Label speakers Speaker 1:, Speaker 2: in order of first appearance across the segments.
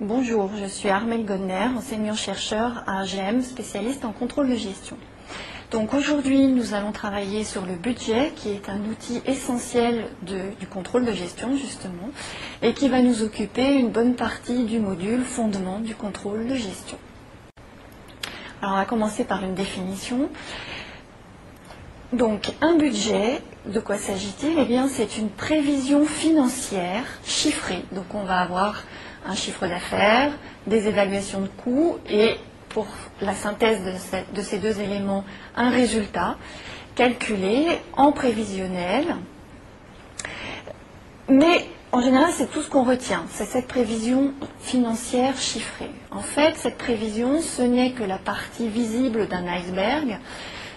Speaker 1: Bonjour, je suis Armel Godner, enseignant-chercheur à GEM, spécialiste en contrôle de gestion. Donc aujourd'hui, nous allons travailler sur le budget, qui est un outil essentiel du contrôle de gestion, justement, et qui va nous occuper une bonne partie du module fondement du contrôle de gestion. Alors on va commencer par une définition. Donc un budget, de quoi s'agit-il? Eh bien c'est une prévision financière chiffrée. Donc on va avoir un chiffre d'affaires, des évaluations de coûts et pour la synthèse de, ces deux éléments, un résultat calculé en prévisionnel. Mais en général, c'est tout ce qu'on retient, c'est cette prévision financière chiffrée. En fait, cette prévision, ce n'est que la partie visible d'un iceberg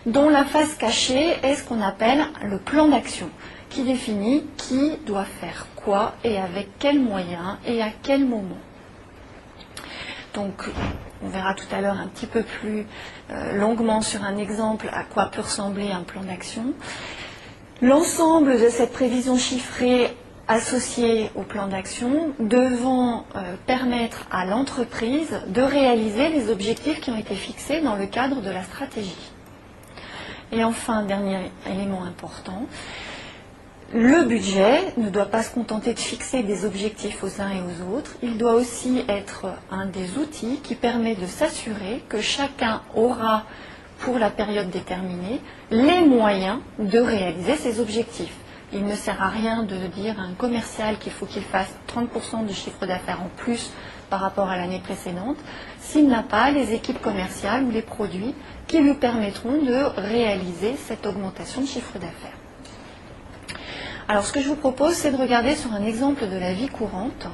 Speaker 1: dont la face cachée est ce qu'on appelle le plan d'action, qui définit qui doit faire quoi et avec quels moyens et à quel moment. Donc, on verra tout à l'heure un petit peu plus euh, longuement sur un exemple à quoi peut ressembler un plan d'action. L'ensemble de cette prévision chiffrée associée au plan d'action devant euh, permettre à l'entreprise de réaliser les objectifs qui ont été fixés dans le cadre de la stratégie. Et enfin, dernier élément important, le budget ne doit pas se contenter de fixer des objectifs aux uns et aux autres, il doit aussi être un des outils qui permet de s'assurer que chacun aura, pour la période déterminée, les moyens de réaliser ses objectifs. Il ne sert à rien de dire à un commercial qu'il faut qu'il fasse 30% de chiffre d'affaires en plus par rapport à l'année précédente s'il n'a pas les équipes commerciales ou les produits qui lui permettront de réaliser cette augmentation de chiffre d'affaires. Alors ce que je vous propose, c'est de regarder sur un exemple de la vie courante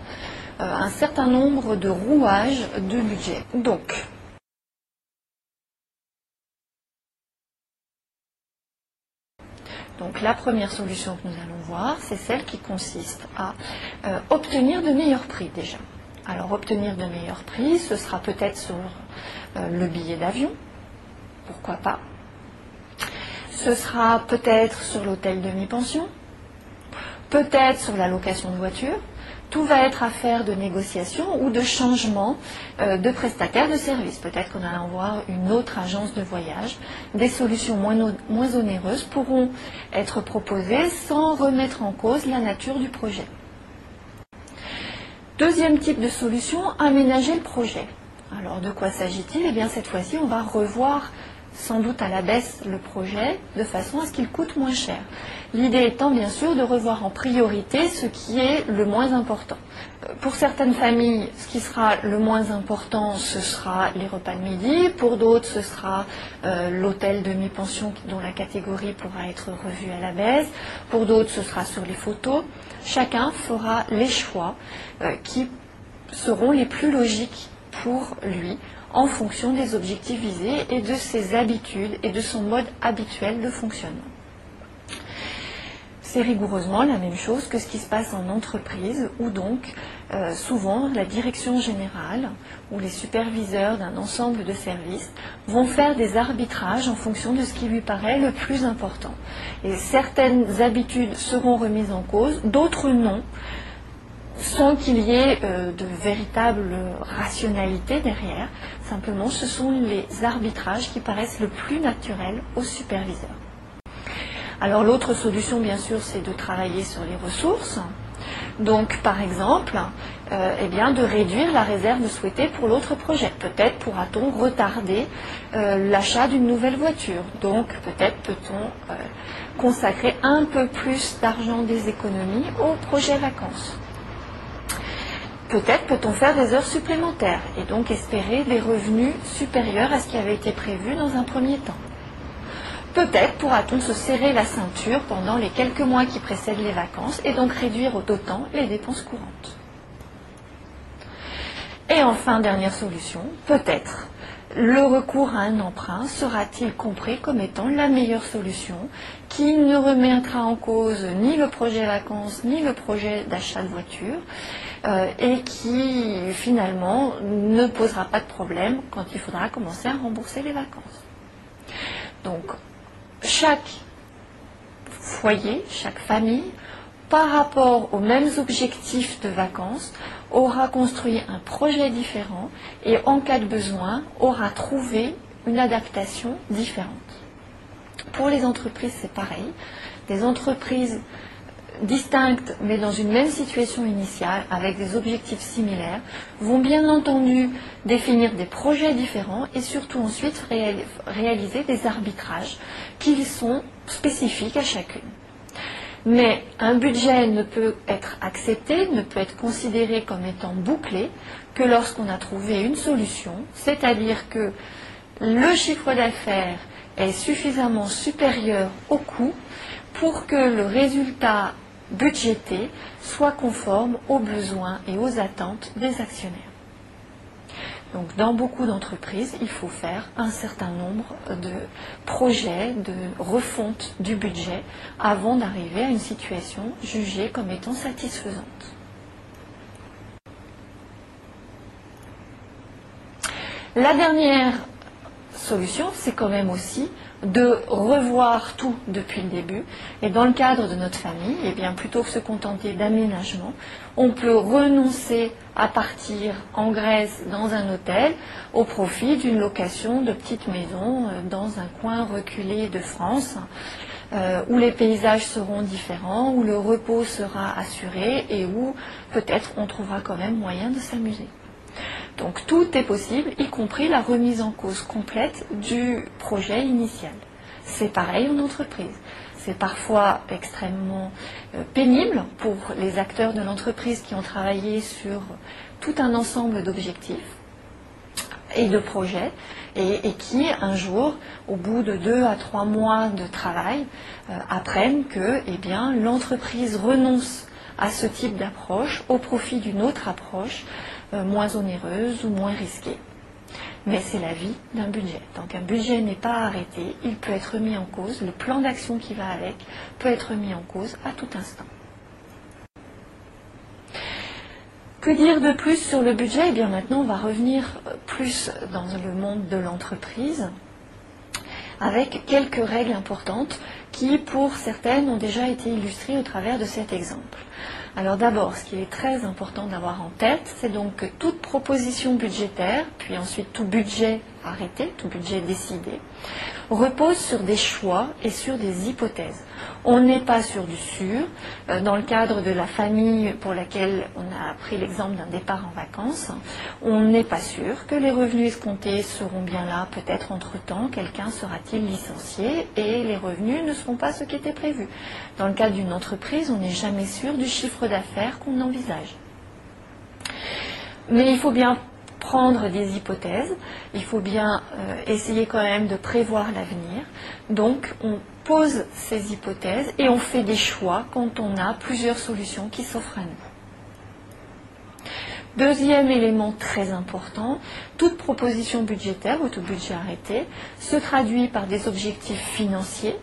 Speaker 1: euh, un certain nombre de rouages de budget. Donc, Donc la première solution que nous allons voir, c'est celle qui consiste à euh, obtenir de meilleurs prix déjà. Alors obtenir de meilleurs prix, ce sera peut-être sur euh, le billet d'avion, pourquoi pas? Ce sera peut-être sur l'hôtel de mi-pension, peut-être sur la location de voiture. Tout va être affaire de négociation ou de changement euh, de prestataire de service. Peut-être qu'on allait voir une autre agence de voyage. Des solutions moins onéreuses pourront être proposées sans remettre en cause la nature du projet. Deuxième type de solution, aménager le projet. Alors de quoi s'agit-il? Eh bien cette fois-ci, on va revoir sans doute à la baisse le projet de façon à ce qu'il coûte moins cher. L'idée étant bien sûr de revoir en priorité ce qui est le moins important. Pour certaines familles, ce qui sera le moins important, ce sera les repas de midi. Pour d'autres, ce sera euh, l'hôtel de mi-pension dont la catégorie pourra être revue à la baisse. Pour d'autres, ce sera sur les photos. Chacun fera les choix euh, qui seront les plus logiques pour lui en fonction des objectifs visés et de ses habitudes et de son mode habituel de fonctionnement. C'est rigoureusement la même chose que ce qui se passe en entreprise, où donc euh, souvent la direction générale ou les superviseurs d'un ensemble de services vont faire des arbitrages en fonction de ce qui lui paraît le plus important. Et certaines habitudes seront remises en cause, d'autres non, sans qu'il y ait euh, de véritable rationalité derrière. Simplement, ce sont les arbitrages qui paraissent le plus naturels aux superviseurs. Alors l'autre solution, bien sûr, c'est de travailler sur les ressources. Donc, par exemple, euh, eh de réduire la réserve souhaitée pour l'autre projet. Peut-être pourra-t-on retarder euh, l'achat d'une nouvelle voiture. Donc, peut-être peut-on consacrer un peu plus d'argent des économies au projet vacances. Peut-être peut-on faire des heures supplémentaires et donc espérer des revenus supérieurs à ce qui avait été prévu dans un premier temps. Peut-être pourra-t-on se serrer la ceinture pendant les quelques mois qui précèdent les vacances et donc réduire d'autant les dépenses courantes. Et enfin, dernière solution, peut-être le recours à un emprunt sera-t-il compris comme étant la meilleure solution qui ne remettra en cause ni le projet vacances ni le projet d'achat de voiture euh, et qui finalement ne posera pas de problème quand il faudra commencer à rembourser les vacances. Donc chaque foyer, chaque famille par rapport aux mêmes objectifs de vacances, aura construit un projet différent et en cas de besoin aura trouvé une adaptation différente. Pour les entreprises, c'est pareil. Des entreprises distinctes mais dans une même situation initiale avec des objectifs similaires vont bien entendu définir des projets différents et surtout ensuite réaliser des arbitrages qui sont spécifiques à chacune. Mais un budget ne peut être accepté, ne peut être considéré comme étant bouclé que lorsqu'on a trouvé une solution, c'est-à-dire que le chiffre d'affaires est suffisamment supérieur au coût pour que le résultat budgété soit conforme aux besoins et aux attentes des actionnaires. Donc, dans beaucoup d'entreprises, il faut faire un certain nombre de projets de refonte du budget avant d'arriver à une situation jugée comme étant satisfaisante. La dernière solution, c'est quand même aussi de revoir tout depuis le début. Et dans le cadre de notre famille, eh bien, plutôt que se contenter d'aménagement, on peut renoncer à partir en Grèce dans un hôtel au profit d'une location de petite maison euh, dans un coin reculé de France. Euh, où les paysages seront différents, où le repos sera assuré et où peut-être on trouvera quand même moyen de s'amuser. Donc tout est possible, y compris la remise en cause complète du projet initial. C'est pareil en entreprise. C'est parfois extrêmement euh, pénible pour les acteurs de l'entreprise qui ont travaillé sur tout un ensemble d'objectifs et de projets et, qui un jour, au bout de deux à trois mois de travail, euh, apprennent que eh l'entreprise renonce à ce type d'approche au profit d'une autre approche moins onéreuse ou moins risquée. Mais c'est la vie d'un budget. Donc un budget n'est pas arrêté, il peut être mis en cause, le plan d'action qui va avec peut être mis en cause à tout instant. Que dire de plus sur le budget? Eh bien maintenant on va revenir euh, plus dans le monde de l'entreprise avec quelques règles importantes qui, pour certaines, ont déjà été illustrées au travers de cet exemple. Alors d'abord, ce qui est très important d'avoir en tête, c'est donc que toute proposition budgétaire, puis ensuite tout budget arrêté, tout budget décidé, repose sur des choix et sur des hypothèses. On n'est pas sur du sûr. Euh, dans le cadre de la famille pour laquelle on a pris l'exemple d'un départ en vacances, on n'est pas sûr que les revenus escomptés seront bien là. Peut-être entre-temps, quelqu'un sera-t-il licencié et les revenus ne seront pas ce qui était prévu. Dans le cadre d'une entreprise, on n'est jamais sûr du chiffre d'affaires qu'on envisage. Mais il faut bien prendre des hypothèses, il faut bien euh, essayer quand même de prévoir l'avenir. Donc on pose ces hypothèses et on fait des choix quand on a plusieurs solutions qui s'offrent à nous. Deuxième élément très important, toute proposition budgétaire ou tout budget arrêté se traduit par des objectifs financiers,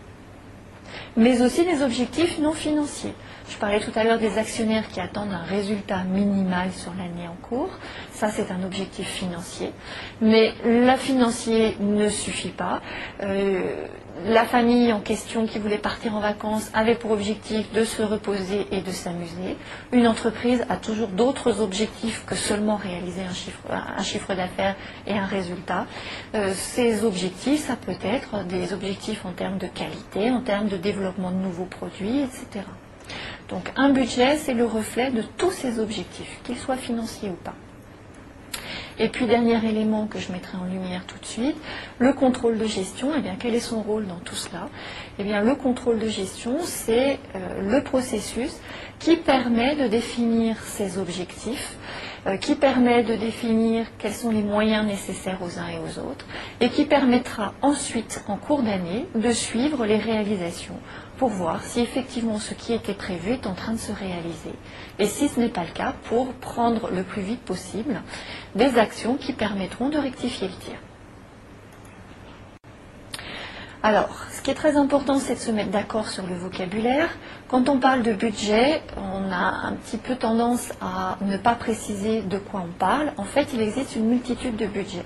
Speaker 1: mais aussi des objectifs non financiers. Je parlais tout à l'heure des actionnaires qui attendent un résultat minimal sur l'année en cours. Ça, c'est un objectif financier. Mais la financier ne suffit pas. Euh, la famille en question qui voulait partir en vacances avait pour objectif de se reposer et de s'amuser. Une entreprise a toujours d'autres objectifs que seulement réaliser un chiffre, d'affaires et un résultat. Euh, ces objectifs, ça peut être des objectifs en termes de qualité, en termes de développement de nouveaux produits, etc. Donc un budget, c'est le reflet de tous ces objectifs, qu'ils soient financiers ou pas. Et puis, dernier élément que je mettrai en lumière tout de suite, le contrôle de gestion. Eh bien, quel est son rôle dans tout cela? Eh bien, le contrôle de gestion, c'est euh, le processus qui permet de définir ces objectifs, euh, qui permet de définir quels sont les moyens nécessaires aux uns et aux autres, et qui permettra ensuite, en cours d'année, de suivre les réalisations pour voir si effectivement ce qui était prévu est en train de se réaliser. Et si ce n'est pas le cas, pour prendre le plus vite possible des actions qui permettront de rectifier le tir. Alors, ce qui est très important, c'est de se mettre d'accord sur le vocabulaire. Quand on parle de budget, on a un petit peu tendance à ne pas préciser de quoi on parle. En fait, il existe une multitude de budgets.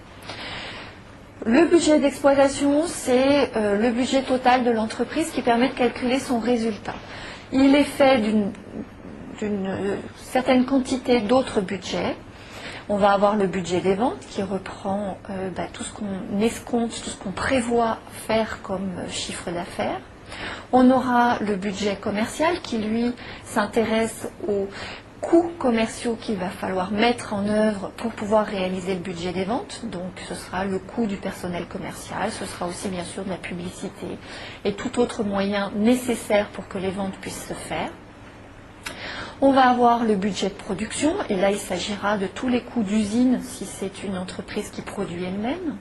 Speaker 1: Le budget d'exploitation, c'est euh, le budget total de l'entreprise qui permet de calculer son résultat. Il est fait d'une certaine quantité d'autres budgets. On va avoir le budget des ventes qui reprend euh, bah, tout ce qu'on escompte, tout ce qu'on prévoit faire comme chiffre d'affaires. On aura le budget commercial qui, lui, s'intéresse aux coûts commerciaux qu'il va falloir mettre en œuvre pour pouvoir réaliser le budget des ventes. Donc ce sera le coût du personnel commercial, ce sera aussi bien sûr de la publicité et tout autre moyen nécessaire pour que les ventes puissent se faire. On va avoir le budget de production, et là il s'agira de tous les coûts d'usine si c'est une entreprise qui produit elle-même.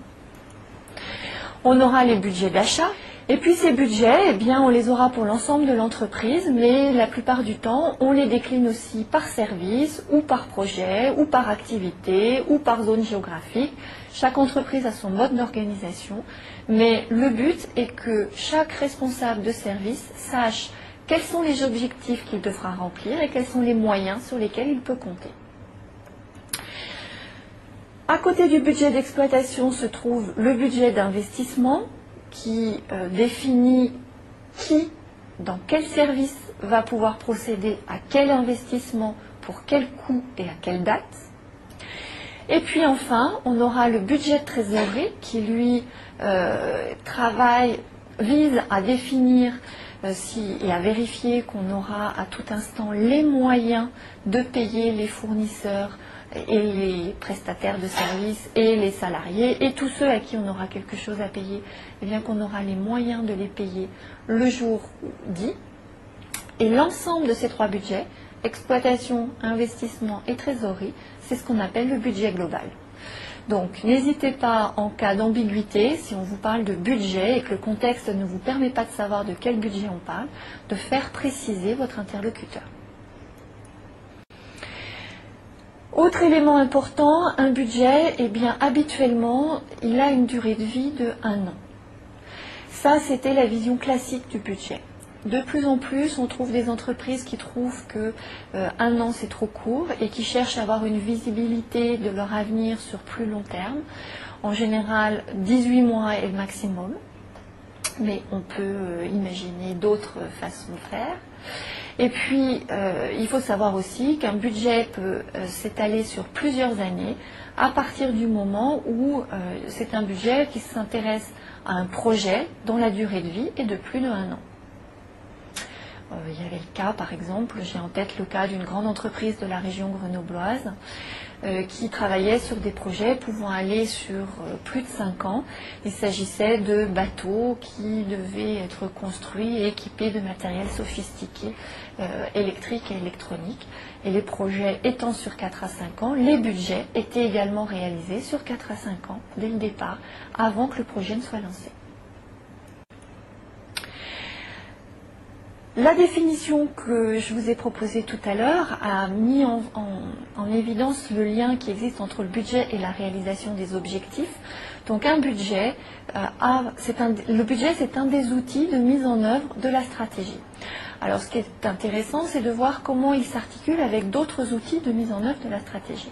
Speaker 1: On aura les budgets d'achat, et puis ces budgets, eh bien, on les aura pour l'ensemble de l'entreprise, mais la plupart du temps, on les décline aussi par service, ou par projet, ou par activité, ou par zone géographique. Chaque entreprise a son mode d'organisation, mais le but est que chaque responsable de service sache quels sont les objectifs qu'il devra remplir et quels sont les moyens sur lesquels il peut compter. À côté du budget d'exploitation se trouve le budget d'investissement, qui euh, définit qui, dans quel service va pouvoir procéder à quel investissement, pour quel coût et à quelle date. Et puis enfin, on aura le budget de trésorerie qui, lui, euh, travaille, vise à définir euh, si, et à vérifier qu'on aura à tout instant les moyens de payer les fournisseurs, et les prestataires de services et les salariés et tous ceux à qui on aura quelque chose à payer, eh bien qu'on aura les moyens de les payer le jour dit. Et l'ensemble de ces trois budgets, exploitation, investissement et trésorerie, c'est ce qu'on appelle le budget global. Donc n'hésitez pas en cas d'ambiguïté, si on vous parle de budget et que le contexte ne vous permet pas de savoir de quel budget on parle, de faire préciser votre interlocuteur. Autre élément important, un budget, eh bien habituellement, il a une durée de vie de un an. Ça, c'était la vision classique du budget. De plus en plus, on trouve des entreprises qui trouvent que euh, un an c'est trop court et qui cherchent à avoir une visibilité de leur avenir sur plus long terme. En général, 18 mois est le maximum, mais on peut euh, imaginer d'autres façons de faire. Et puis, euh, il faut savoir aussi qu'un budget peut euh, s'étaler sur plusieurs années à partir du moment où euh, c'est un budget qui s'intéresse à un projet dont la durée de vie est de plus de un an. il y avait le cas, par exemple, j'ai en tête le cas d'une grande entreprise de la région grenobloise qui travaillaient sur des projets pouvant aller sur euh, plus de 5 ans. Il s'agissait de bateaux qui devaient être construits et équipés de matériel sophistiqué, euh, électrique et électronique. Et les projets étant sur 4 à 5 ans, les budgets étaient également réalisés sur 4 à 5 ans dès le départ, avant que le projet ne soit lancé. La définition que je vous ai proposée tout à l'heure a mis en, évidence le lien qui existe entre le budget et la réalisation des objectifs. Donc un budget, euh, le budget c'est un des outils de mise en œuvre de la stratégie. Alors ce qui est intéressant, c'est de voir comment il s'articule avec d'autres outils de mise en œuvre de la stratégie.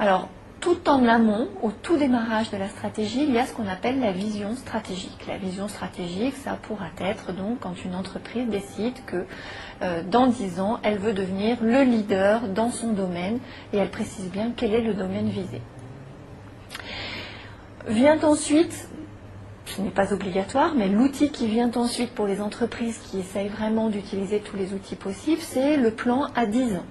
Speaker 1: Alors tout en amont, au tout démarrage de la stratégie, il y a ce qu'on appelle la vision stratégique. La vision stratégique, ça pourra être donc quand une entreprise décide que euh, dans 10 ans, elle veut devenir le leader dans son domaine et elle précise bien quel est le domaine visé. Vient ensuite, ce n'est pas obligatoire, mais l'outil qui vient ensuite pour les entreprises qui essayent vraiment d'utiliser tous les outils possibles, c'est le plan à 10 ans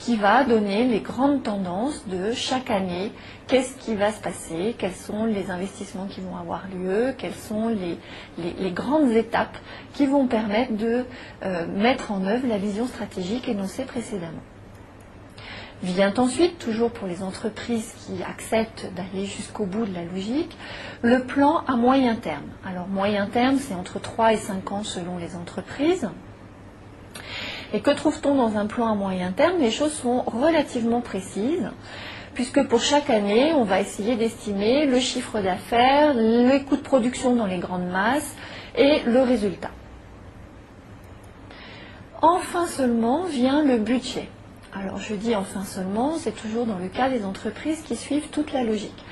Speaker 1: qui va donner les grandes tendances de chaque année, qu'est-ce qui va se passer, quels sont les investissements qui vont avoir lieu, quelles sont les, grandes étapes qui vont permettre de euh, mettre en œuvre la vision stratégique énoncée précédemment? Vient ensuite, toujours pour les entreprises qui acceptent d'aller jusqu'au bout de la logique, le plan à moyen terme. Alors moyen terme, c'est entre 3 et 5 ans selon les entreprises. Et que trouve-t-on dans un plan à moyen terme? Les choses sont relativement précises, puisque pour chaque année, on va essayer d'estimer le chiffre d'affaires, les coûts de production dans les grandes masses et le résultat. Enfin seulement vient le budget. Alors je dis enfin seulement, c'est toujours dans le cas des entreprises qui suivent toute la logique.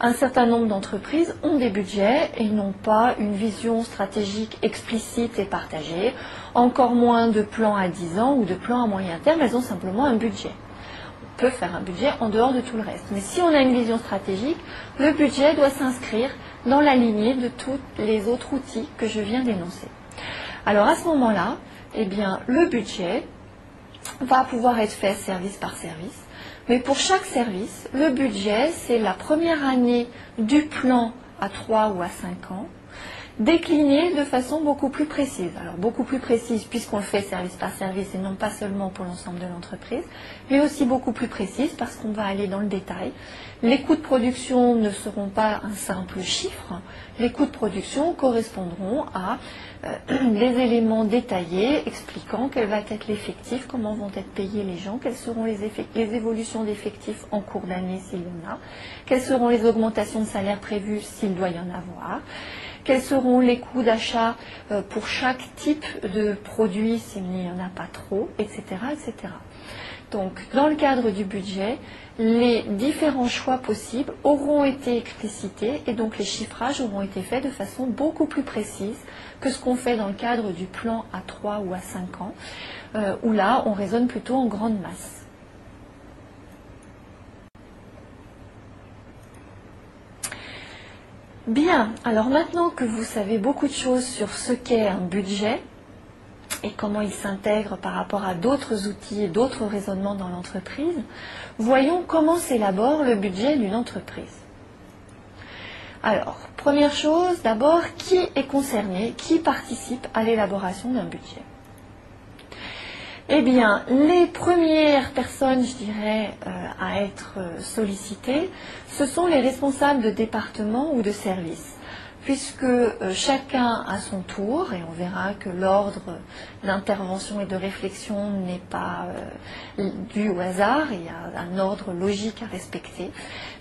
Speaker 1: un certain nombre d'entreprises ont des budgets et n'ont pas une vision stratégique explicite et partagée, encore moins de plans à 10 ans ou de plans à moyen terme, elles ont simplement un budget. On peut faire un budget en dehors de tout le reste. Mais si on a une vision stratégique, le budget doit s'inscrire dans la lignée de tous les autres outils que je viens d'énoncer. Alors à ce moment-là, eh le budget va pouvoir être fait service par service mais pour chaque service, le budget, c'est la première année du plan à 3 ou à 5 ans, décliné de façon beaucoup plus précise. Alors beaucoup plus précise puisqu'on le fait service par service et non pas seulement pour l'ensemble de l'entreprise, mais aussi beaucoup plus précise parce qu'on va aller dans le détail. Les coûts de production ne seront pas un simple chiffre, les coûts de production correspondront à les euh, éléments détaillés expliquant quel va être l'effectif, comment vont être payés les gens, quelles seront les, les évolutions d'effectifs en cours d'année s'il y en a, quelles seront les augmentations de salaire prévues s'il doit y en avoir, quels seront les coûts d'achat euh, pour chaque type de produit s'il n'y en a pas trop, etc.. Donc, dans le cadre du budget, les différents choix possibles auront été explicités et donc les chiffrages auront été faits de façon beaucoup plus précise que ce qu'on fait dans le cadre du plan à 3 ou à 5 ans, euh, où là, on raisonne plutôt en grande masse. Bien, alors maintenant que vous savez beaucoup de choses sur ce qu'est un budget et comment il s'intègre par rapport à d'autres outils et d'autres raisonnements dans l'entreprise, voyons comment s'élabore le budget d'une entreprise. Alors, première chose, d'abord, qui est concerné, qui participe à l'élaboration d'un budget? Eh bien, les premières personnes, je dirais, euh, à être sollicitées, ce sont les responsables de département ou de service puisque euh, chacun à son tour, et on verra que l'ordre d'intervention et de réflexion n'est pas euh, dû au hasard, il y a un ordre logique à respecter,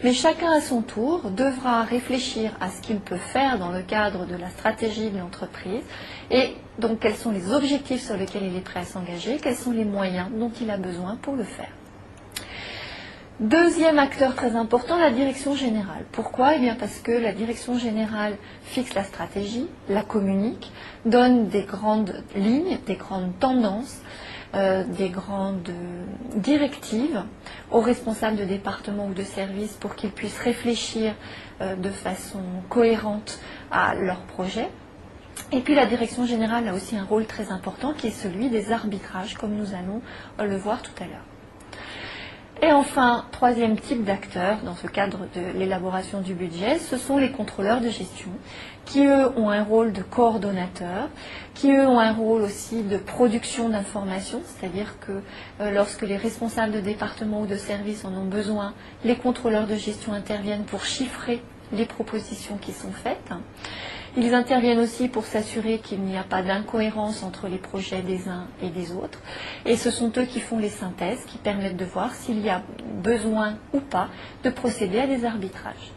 Speaker 1: mais chacun à son tour devra réfléchir à ce qu'il peut faire dans le cadre de la stratégie de l'entreprise, et donc quels sont les objectifs sur lesquels il est prêt à s'engager, quels sont les moyens dont il a besoin pour le faire. Deuxième acteur très important, la direction générale. Pourquoi? Eh bien parce que la direction générale fixe la stratégie, la communique, donne des grandes lignes, des grandes tendances, euh, des grandes directives aux responsables de département ou de service pour qu'ils puissent réfléchir euh, de façon cohérente à leur projet. Et puis la direction générale a aussi un rôle très important qui est celui des arbitrages, comme nous allons le voir tout à l'heure. Et enfin, troisième type d'acteurs dans ce cadre de l'élaboration du budget, ce sont les contrôleurs de gestion, qui eux ont un rôle de coordonnateur, qui eux ont un rôle aussi de production d'informations, c'est-à-dire que euh, lorsque les responsables de département ou de service en ont besoin, les contrôleurs de gestion interviennent pour chiffrer les propositions qui sont faites. Ils interviennent aussi pour s'assurer qu'il n'y a pas d'incohérence entre les projets des uns et des autres. Et ce sont eux qui font les synthèses, qui permettent de voir s'il y a besoin ou pas de procéder à des arbitrages.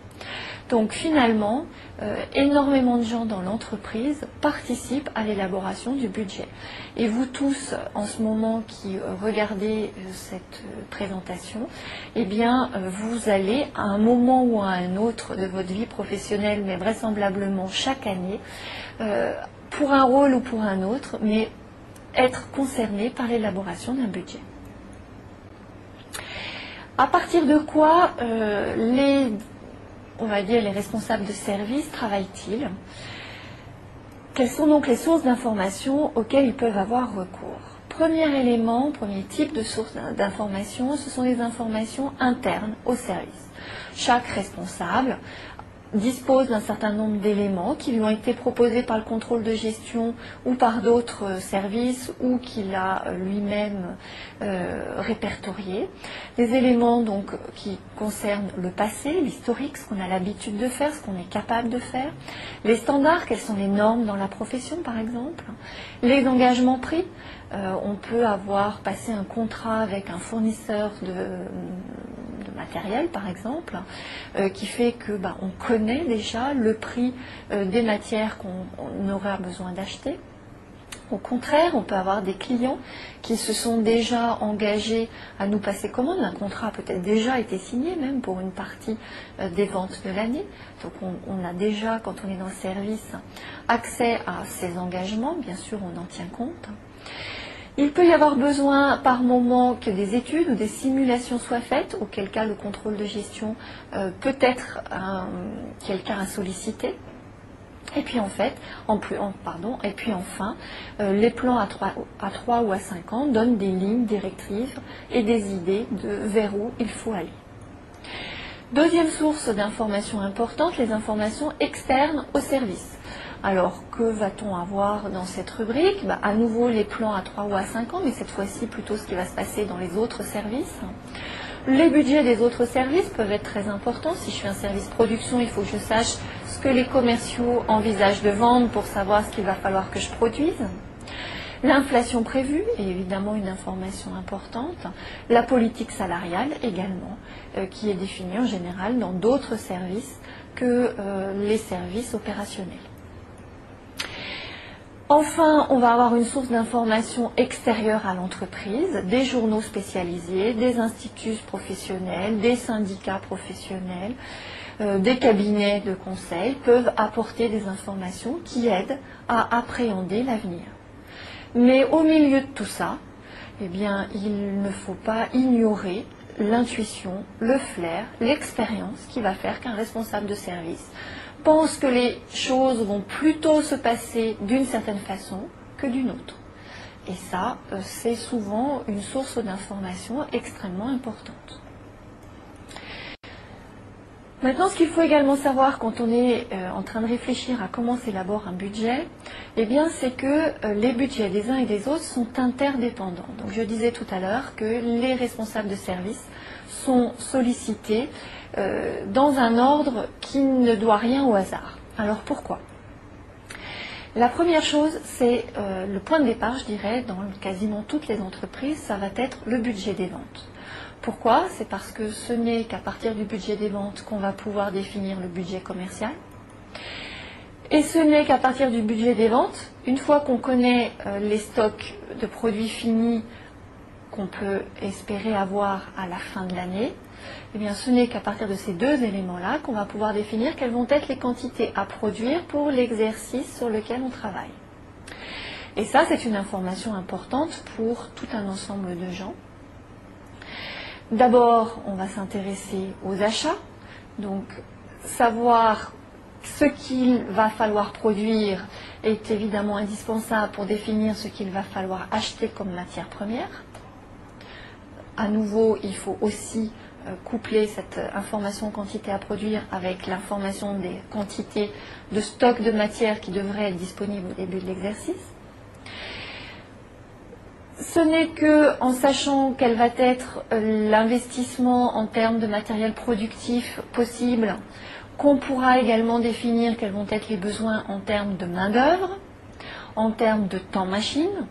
Speaker 1: Donc finalement, euh, énormément de gens dans l'entreprise participent à l'élaboration du budget. Et vous tous, en ce moment qui euh, regardez euh, cette présentation, eh bien, vous allez à un moment ou à un autre de votre vie professionnelle, mais vraisemblablement chaque année, pour un rôle ou pour un autre, mais être concerné par l'élaboration d'un budget. À partir de quoi les on va dire, les responsables de service travaillent-ils? Quelles sont donc les sources d'information auxquelles ils peuvent avoir recours? Premier élément, premier type de source d'information, ce sont les informations internes au service. Chaque responsable dispose d'un certain nombre d'éléments qui lui ont été proposés par le contrôle de gestion ou par d'autres euh, services ou qu'il a euh, lui-même euh, répertoriés. Des éléments qui concernent le passé, l'historique, ce qu'on a l'habitude de faire, ce qu'on est capable de faire, les standards, quelles sont les normes dans la profession par exemple, les engagements pris. on peut avoir passé un contrat avec un fournisseur de par exemple, euh, qui fait que bah, on connaît déjà le prix euh, des matières qu'on aura besoin d'acheter. Au contraire, on peut avoir des clients qui se sont déjà engagés à nous passer commande. Un contrat a peut-être déjà été signé même pour une partie euh, des ventes de l'année. Donc on, a déjà, quand on est dans le service, accès à ces engagements. Bien sûr, on en tient compte. Il peut y avoir besoin par moment que des études ou des simulations soient faites, auquel cas le contrôle de gestion euh, peut être quelqu'un à solliciter. Et puis en fait, en plus, et puis enfin, euh, les plans à 3, à 3 ou à 5 ans donnent des lignes directrices et des idées de vers où il faut aller. Deuxième source d'informations importante, les informations externes au service. Alors, que va-t-on avoir dans cette rubrique bah, À nouveau, les plans à 3 ou à 5 ans, mais cette fois-ci plutôt ce qui va se passer dans les autres services. Les budgets des autres services peuvent être très importants. Si je suis un service production, il faut que je sache ce que les commerciaux envisagent de vendre pour savoir ce qu'il va falloir que je produise. L'inflation prévue est évidemment une information importante. La politique salariale également, euh, qui est définie en général dans d'autres services que euh, les services opérationnels. Enfin, on va avoir une source d'information extérieure à l'entreprise, des journaux spécialisés, des instituts professionnels, des syndicats professionnels, euh, des cabinets de conseil peuvent apporter des informations qui aident à appréhender l'avenir. Mais au milieu de tout ça, eh bien, il ne faut pas ignorer l'intuition, le flair, l'expérience qui va faire qu'un responsable de service pense que les choses vont plutôt se passer d'une certaine façon que d'une autre. Et ça, euh, c'est souvent une source d'information extrêmement importante. Maintenant, ce qu'il faut également savoir quand on est euh, en train de réfléchir à comment s'élabore un budget, eh bien, c'est que euh, les budgets des uns et des autres sont interdépendants. Donc, je disais tout à l'heure que les responsables de service sont sollicités euh, dans un ordre qui ne doit rien au hasard. Alors pourquoi? La première chose, c'est euh, le point de départ, je dirais, dans quasiment toutes les entreprises, ça va être le budget des ventes. Pourquoi? C'est parce que ce n'est qu'à partir du budget des ventes qu'on va pouvoir définir le budget commercial. Et ce n'est qu'à partir du budget des ventes, une fois qu'on connaît euh, les stocks de produits finis qu'on peut espérer avoir à la fin de l'année, eh bien, ce n'est qu'à partir de ces deux éléments-là qu'on va pouvoir définir quelles vont être les quantités à produire pour l'exercice sur lequel on travaille. Et ça, c'est une information importante pour tout un ensemble de gens. D'abord, on va s'intéresser aux achats, donc savoir ce qu'il va falloir produire est évidemment indispensable pour définir ce qu'il va falloir acheter comme matière première. À nouveau, il faut aussi euh, coupler cette information quantité à produire avec l'information des quantités de stock de matière qui devraient être disponibles au début de l'exercice. Ce n'est que en sachant quel va être euh, l'investissement en termes de matériel productif possible qu'on pourra également définir quels vont être les besoins en termes de main-d'œuvre, en termes de temps machine,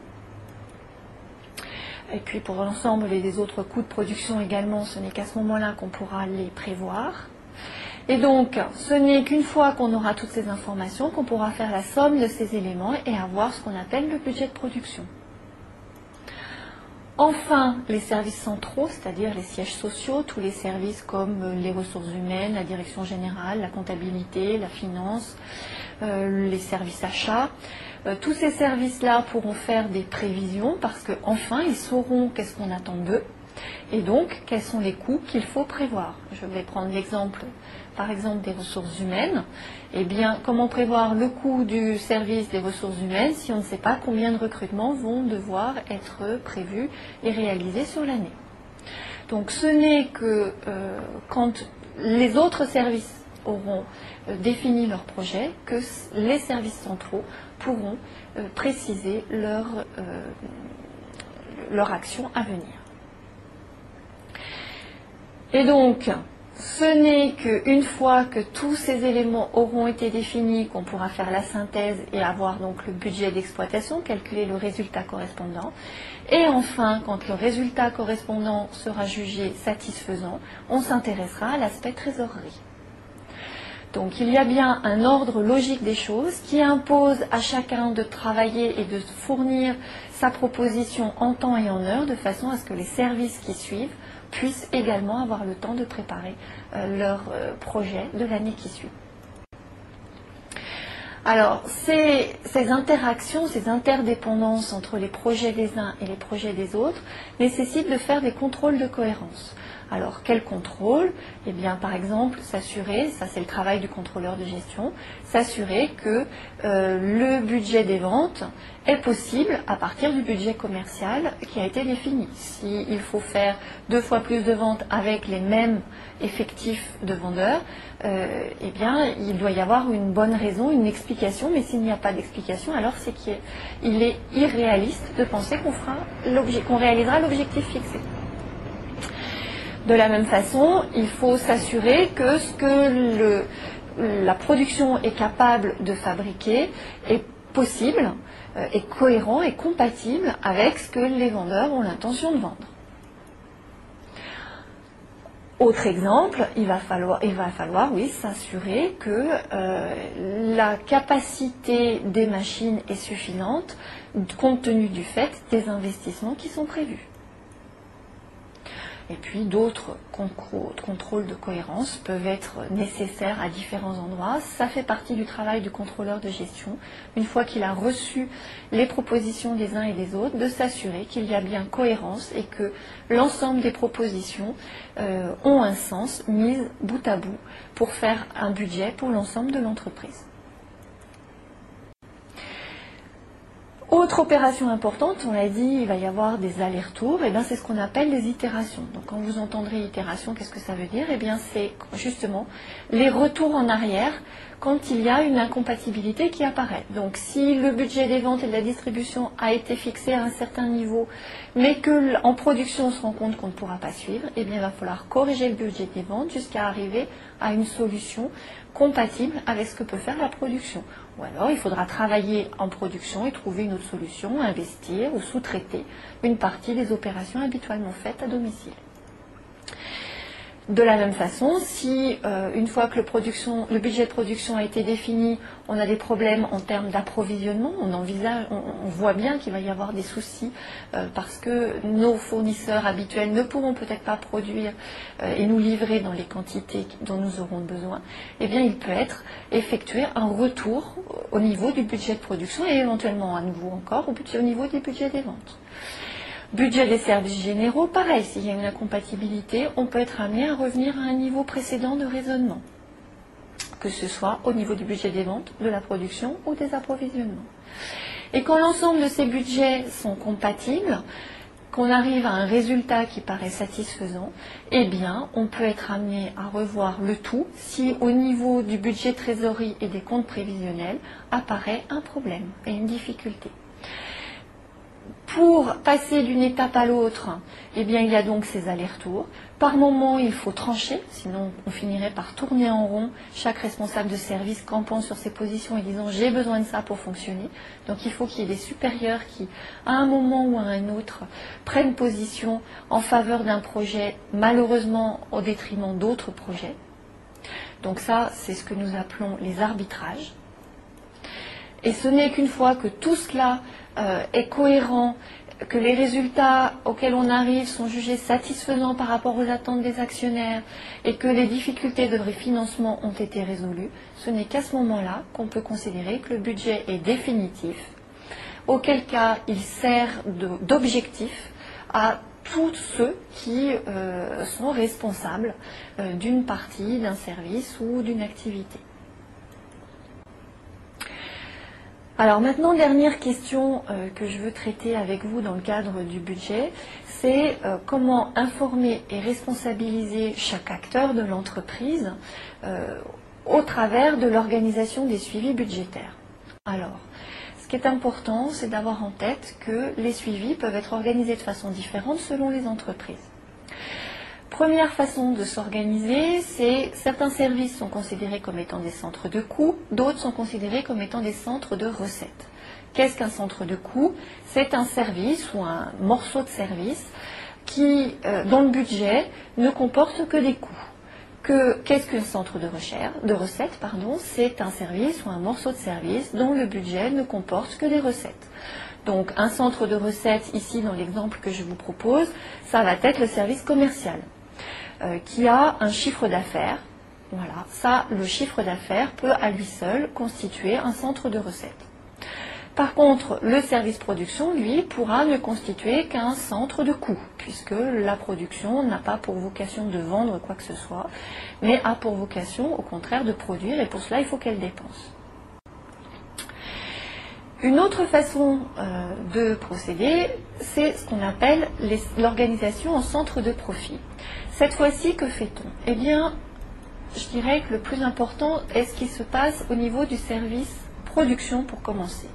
Speaker 1: et puis pour l'ensemble des autres coûts de production également, ce n'est qu'à ce moment-là qu'on pourra les prévoir. Et donc, ce n'est qu'une fois qu'on aura toutes ces informations qu'on pourra faire la somme de ces éléments et avoir ce qu'on appelle le budget de production. Enfin, les services centraux, c'est-à-dire les sièges sociaux, tous les services comme les ressources humaines, la direction générale, la comptabilité, la finance, euh, les services achats, euh, tous ces services-là pourront faire des prévisions parce qu'enfin, ils sauront qu'est-ce qu'on attend d'eux et donc quels sont les coûts qu'il faut prévoir. Je vais prendre l'exemple, par exemple, des ressources humaines. Eh bien, comment prévoir le coût du service des ressources humaines si on ne sait pas combien de recrutements vont devoir être prévus et réalisés sur l'année? Donc, ce n'est que euh, quand les autres services auront euh, défini leur projet que les services centraux pourront euh, préciser leur, euh, leur action à venir. Et donc, ce n'est qu'une fois que tous ces éléments auront été définis qu'on pourra faire la synthèse et avoir donc le budget d'exploitation, calculer le résultat correspondant. Et enfin, quand le résultat correspondant sera jugé satisfaisant, on s'intéressera à l'aspect trésorerie. Donc il y a bien un ordre logique des choses qui impose à chacun de travailler et de fournir sa proposition en temps et en heure de façon à ce que les services qui suivent puissent également avoir le temps de préparer euh, leur euh, projet de l'année qui suit. Alors, ces, interactions, ces interdépendances entre les projets des uns et les projets des autres nécessitent de faire des contrôles de cohérence. Alors, quel contrôle? Eh bien, par exemple, s'assurer, ça c'est le travail du contrôleur de gestion, s'assurer que euh, le budget des ventes est possible à partir du budget commercial qui a été défini. S'il faut faire deux fois plus de ventes avec les mêmes effectifs de vendeurs, euh, eh bien, il doit y avoir une bonne raison, une explication, mais s'il n'y a pas d'explication, alors c'est qu'il est irréaliste de penser qu'on réalisera l'objectif fixé. De la même façon, il faut s'assurer que ce que la production est capable de fabriquer est possible, euh, est cohérent et compatible avec ce que les vendeurs ont l'intention de vendre. Autre exemple, il va falloir, s'assurer que euh, la capacité des machines est suffisante compte tenu du fait des investissements qui sont prévus. Et puis d'autres contrôles de cohérence peuvent être nécessaires à différents endroits. Ça fait partie du travail du contrôleur de gestion, une fois qu'il a reçu les propositions des uns et des autres, de s'assurer qu'il y a bien cohérence et que l'ensemble des propositions euh, ont un sens mis bout à bout pour faire un budget pour l'ensemble de l'entreprise. Autre opération importante, on l'a dit, il va y avoir des allers-retours, et bien c'est ce qu'on appelle les itérations. Donc quand vous entendrez itération, qu'est-ce que ça veut dire? Eh bien c'est justement les retours en arrière quand il y a une incompatibilité qui apparaît. Donc si le budget des ventes et de la distribution a été fixé à un certain niveau, mais qu'en production on se rend compte qu'on ne pourra pas suivre, eh il va falloir corriger le budget des ventes jusqu'à arriver à une solution compatible avec ce que peut faire la production. Ou alors il faudra travailler en production et trouver une autre solution, investir ou sous-traiter une partie des opérations habituellement faites à domicile. De la même façon, si euh, une fois que le, budget de production a été défini, on a des problèmes en termes d'approvisionnement, on voit bien qu'il va y avoir des soucis euh, parce que nos fournisseurs habituels ne pourront peut-être pas produire euh, et nous livrer dans les quantités dont nous aurons besoin, eh bien il peut être effectué un retour au niveau du budget de production et éventuellement à nouveau encore au niveau du budget des ventes. Budget des services généraux, pareil, s'il y a une incompatibilité, on peut être amené à revenir à un niveau précédent de raisonnement, que ce soit au niveau du budget des ventes, de la production ou des approvisionnements. Et quand l'ensemble de ces budgets sont compatibles, qu'on arrive à un résultat qui paraît satisfaisant, eh bien, on peut être amené à revoir le tout si au niveau du budget trésorerie et des comptes prévisionnels apparaît un problème et une difficulté. Pour passer d'une étape à l'autre, eh bien, il y a donc ces allers-retours. Par moment, il faut trancher, sinon on finirait par tourner en rond, chaque responsable de service campant sur ses positions et disant j'ai besoin de ça pour fonctionner. Donc il faut qu'il y ait des supérieurs qui, à un moment ou à un autre, prennent position en faveur d'un projet, malheureusement au détriment d'autres projets. Donc ça, c'est ce que nous appelons les arbitrages. Et ce n'est qu'une fois que tout cela euh, est cohérent, que les résultats auxquels on arrive sont jugés satisfaisants par rapport aux attentes des actionnaires et que les difficultés de refinancement ont été résolues, ce n'est qu'à ce moment-là qu'on peut considérer que le budget est définitif, auquel cas il sert d'objectif à tous ceux qui euh, sont responsables euh, d'une partie, d'un service ou d'une activité. Alors maintenant, dernière question euh, que je veux traiter avec vous dans le cadre du budget, c'est euh, comment informer et responsabiliser chaque acteur de l'entreprise euh, au travers de l'organisation des suivis budgétaires. Alors, ce qui est important, c'est d'avoir en tête que les suivis peuvent être organisés de façon différente selon les entreprises. Première façon de s'organiser, c'est certains services sont considérés comme étant des centres de coûts, d'autres sont considérés comme étant des centres de recettes. Qu'est-ce qu'un centre de coûts? C'est un service ou un morceau de service qui, euh, dont le budget ne comporte que des coûts que qu'est-ce qu'un centre de recettes, pardon, c'est un service ou un morceau de service dont le budget ne comporte que des recettes. Donc un centre de recettes, ici dans l'exemple que je vous propose, ça va être le service commercial, euh, qui a un chiffre d'affaires. Voilà, ça, le chiffre d'affaires peut à lui seul constituer un centre de recettes. Par contre, le service production, lui, pourra ne constituer qu'un centre de coût, puisque la production n'a pas pour vocation de vendre quoi que ce soit, mais a pour vocation, au contraire, de produire, et pour cela, il faut qu'elle dépense. Une autre façon euh, de procéder, c'est ce qu'on appelle l'organisation en centre de profit. Cette fois-ci, que fait-on? Eh bien, je dirais que le plus important est ce qui se passe au niveau du service production pour commencer.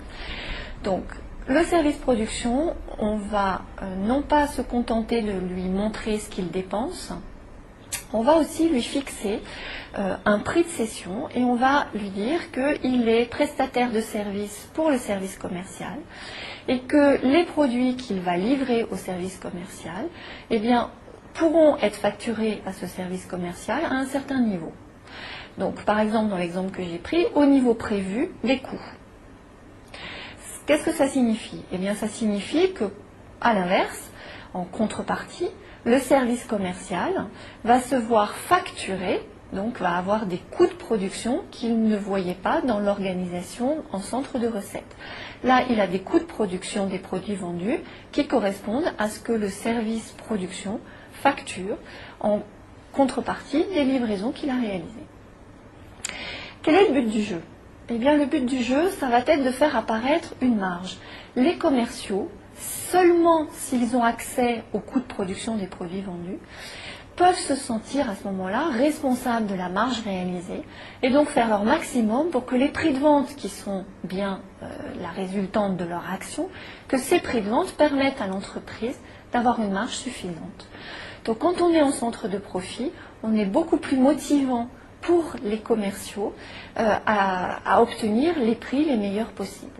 Speaker 1: Donc, le service production, on va euh, non pas se contenter de lui montrer ce qu'il dépense, on va aussi lui fixer euh, un prix de cession et on va lui dire qu'il est prestataire de service pour le service commercial et que les produits qu'il va livrer au service commercial eh pourront être facturés à ce service commercial à un certain niveau. Donc, par exemple, dans l'exemple que j'ai pris, au niveau prévu des coûts. Qu'est-ce que ça signifie? Eh bien, ça signifie que, à l'inverse, en contrepartie, le service commercial va se voir facturer, donc va avoir des coûts de production qu'il ne voyait pas dans l'organisation en centre de recettes. Là, il a des coûts de production des produits vendus qui correspondent à ce que le service production facture en contrepartie des livraisons qu'il a réalisées. Quel est le but du jeu? Eh bien, le but du jeu, ça va être de faire apparaître une marge. Les commerciaux, seulement s'ils ont accès aux coûts de production des produits vendus, peuvent se sentir à ce moment-là responsables de la marge réalisée et donc faire leur maximum pour que les prix de vente qui sont bien euh, la résultante de leur action, que ces prix de vente permettent à l'entreprise d'avoir une marge suffisante. Donc quand on est en centre de profit, on est beaucoup plus motivant pour les commerciaux euh, à, obtenir les prix les meilleurs possibles.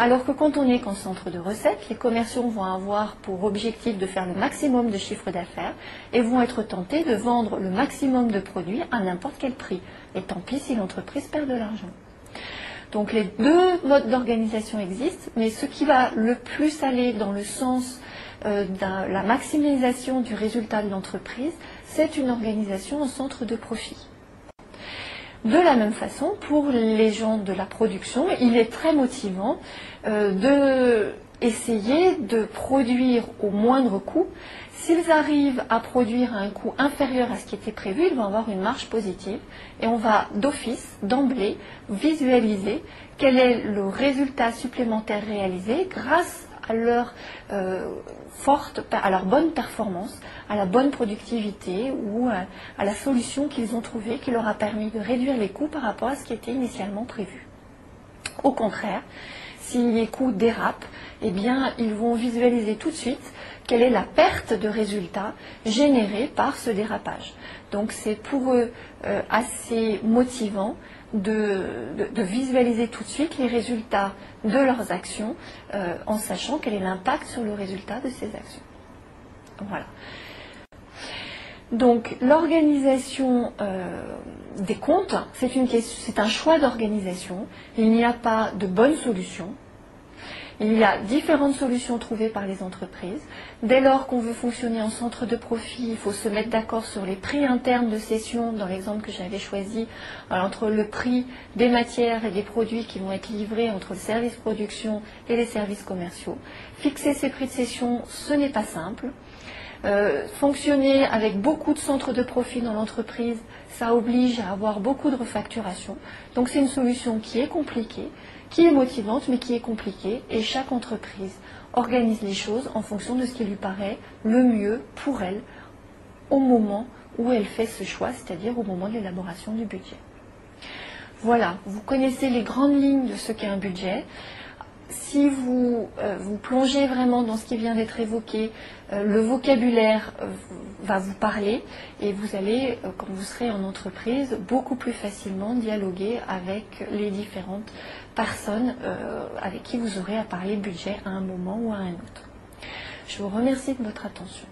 Speaker 1: Alors que quand on est qu'en centre de recettes, les commerciaux vont avoir pour objectif de faire le maximum de chiffre d'affaires et vont être tentés de vendre le maximum de produits à n'importe quel prix. Et tant pis si l'entreprise perd de l'argent. Donc les deux modes d'organisation existent, mais ce qui va le plus aller dans le sens euh, de la maximisation du résultat de l'entreprise, c'est une organisation en centre de profit. De la même façon, pour les gens de la production, il est très motivant euh, de essayer de produire au moindre coût. S'ils arrivent à produire à un coût inférieur à ce qui était prévu, ils vont avoir une marge positive et on va d'office, d'emblée, visualiser quel est le résultat supplémentaire réalisé grâce à leur euh, forte, à leur bonne performance, à la bonne productivité ou à, la solution qu'ils ont trouvée qui leur a permis de réduire les coûts par rapport à ce qui était initialement prévu. Au contraire, si les coûts dérapent, eh bien, ils vont visualiser tout de suite quelle est la perte de résultats générée par ce dérapage. Donc c'est pour eux euh, assez motivant de, visualiser tout de suite les résultats de leurs actions euh, en sachant quel est l'impact sur le résultat de ces actions. Voilà. Donc l'organisation euh, des comptes, c'est un choix d'organisation. Il n'y a pas de bonne solution. Il y a différentes solutions trouvées par les entreprises. Dès lors qu'on veut fonctionner en centre de profit, il faut se mettre d'accord sur les prix internes de cession, dans l'exemple que j'avais choisi, entre le prix des matières et des produits qui vont être livrés entre le service production et les services commerciaux. Fixer ces prix de cession, ce n'est pas simple. Euh, fonctionner avec beaucoup de centres de profit dans l'entreprise, ça oblige à avoir beaucoup de refacturation. Donc c'est une solution qui est compliquée, qui est motivante, mais qui est compliquée. Et chaque entreprise organise les choses en fonction de ce qui lui paraît le mieux pour elle au moment où elle fait ce choix, c'est-à-dire au moment de l'élaboration du budget. Voilà, vous connaissez les grandes lignes de ce qu'est un budget si vous euh, vous plongez vraiment dans ce qui vient d'être évoqué, euh, le vocabulaire euh, va vous parler et vous allez, quand vous serez en entreprise, beaucoup plus facilement dialoguer avec les différentes personnes avec qui vous aurez à parler budget à un moment ou à un autre. Je vous remercie de votre attention.